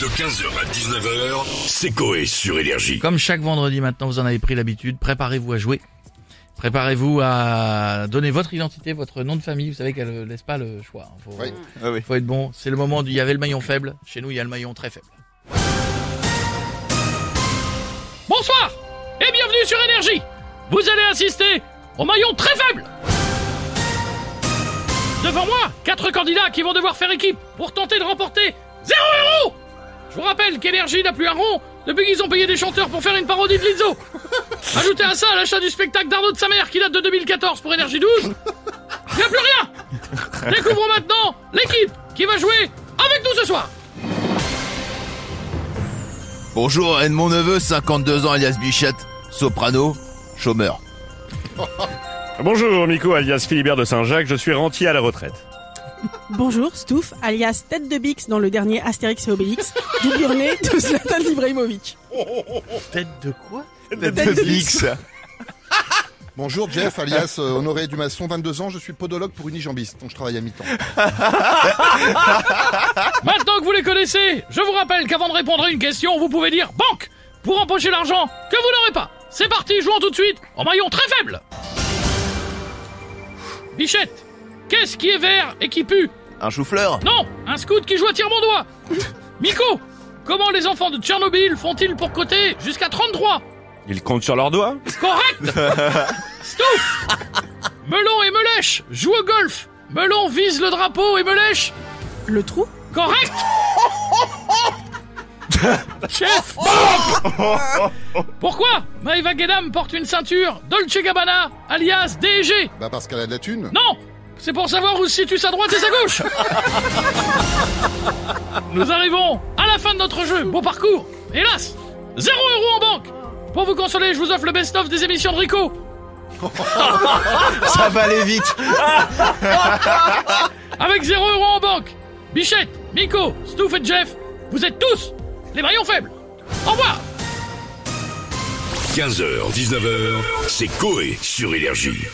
De 15h à 19h, c'est Coé sur Énergie. Comme chaque vendredi maintenant, vous en avez pris l'habitude, préparez-vous à jouer. Préparez-vous à donner votre identité, votre nom de famille. Vous savez qu'elle ne laisse pas le choix. Faut, Oui. faut être bon. C'est le moment du, il y avait le maillon faible. Chez nous, il y a le maillon très faible. Bonsoir et bienvenue sur Énergie. Vous allez assister au maillon très faible. Devant moi, quatre candidats qui vont devoir faire équipe pour tenter de remporter zéro euro. Je vous rappelle qu'Énergie n'a plus un rond depuis qu'ils ont payé des chanteurs pour faire une parodie de Lizzo. Ajoutez à ça l'achat du spectacle d'Arnaud de sa mère qui date de 2014 pour Énergie 12. Il n'y a plus rien Découvrons maintenant l'équipe qui va jouer avec nous ce soir Bonjour, Edmond Neveu, 52 ans, alias Bichette, soprano, chômeur. Bonjour, Miko, alias Philibert de Saint-Jacques, je suis rentier à la retraite. Bonjour, Stouff, alias Tête de Bix dans le dernier Astérix et Obélix, doublure nez de Zlatan Ibrahimovic. Tête de quoi Tête de Bix. Bonjour Jeff, alias euh, Honoré Dumasson, 22 ans, je suis podologue pour Unijambiste, donc je travaille à mi-temps. Maintenant que vous les connaissez, je vous rappelle qu'avant de répondre à une question, vous pouvez dire banque pour empocher l'argent que vous n'aurez pas. C'est parti, jouons tout de suite en maillon très faible. Bichette, qu'est-ce qui est vert et qui pue Un chou-fleur Non, un scout qui joue à tire mon doigt. Miko, comment les enfants de Tchernobyl font-ils pour coter jusqu'à 33 Ils comptent sur leurs doigts Correct Stouff Melon et Melèche jouent au golf. Melon vise le drapeau et Melèche Le trou Correct Chef Pourquoi Maëva Guédam porte une ceinture Dolce Gabbana, alias DG Bah parce qu'elle a de la thune. Non C'est pour savoir où se situe sa droite et sa gauche. Nous arrivons à la fin de notre jeu, beau parcours. Hélas Zéro euro en banque. Pour vous consoler, je vous offre le best-of des émissions de Rico. Ça va aller vite. Avec 0 euros en banque Bichette, Miko, Stouff et Jeff, vous êtes tous les maillons faibles. Au revoir. 15h, 19h, c'est Coé sur Énergie.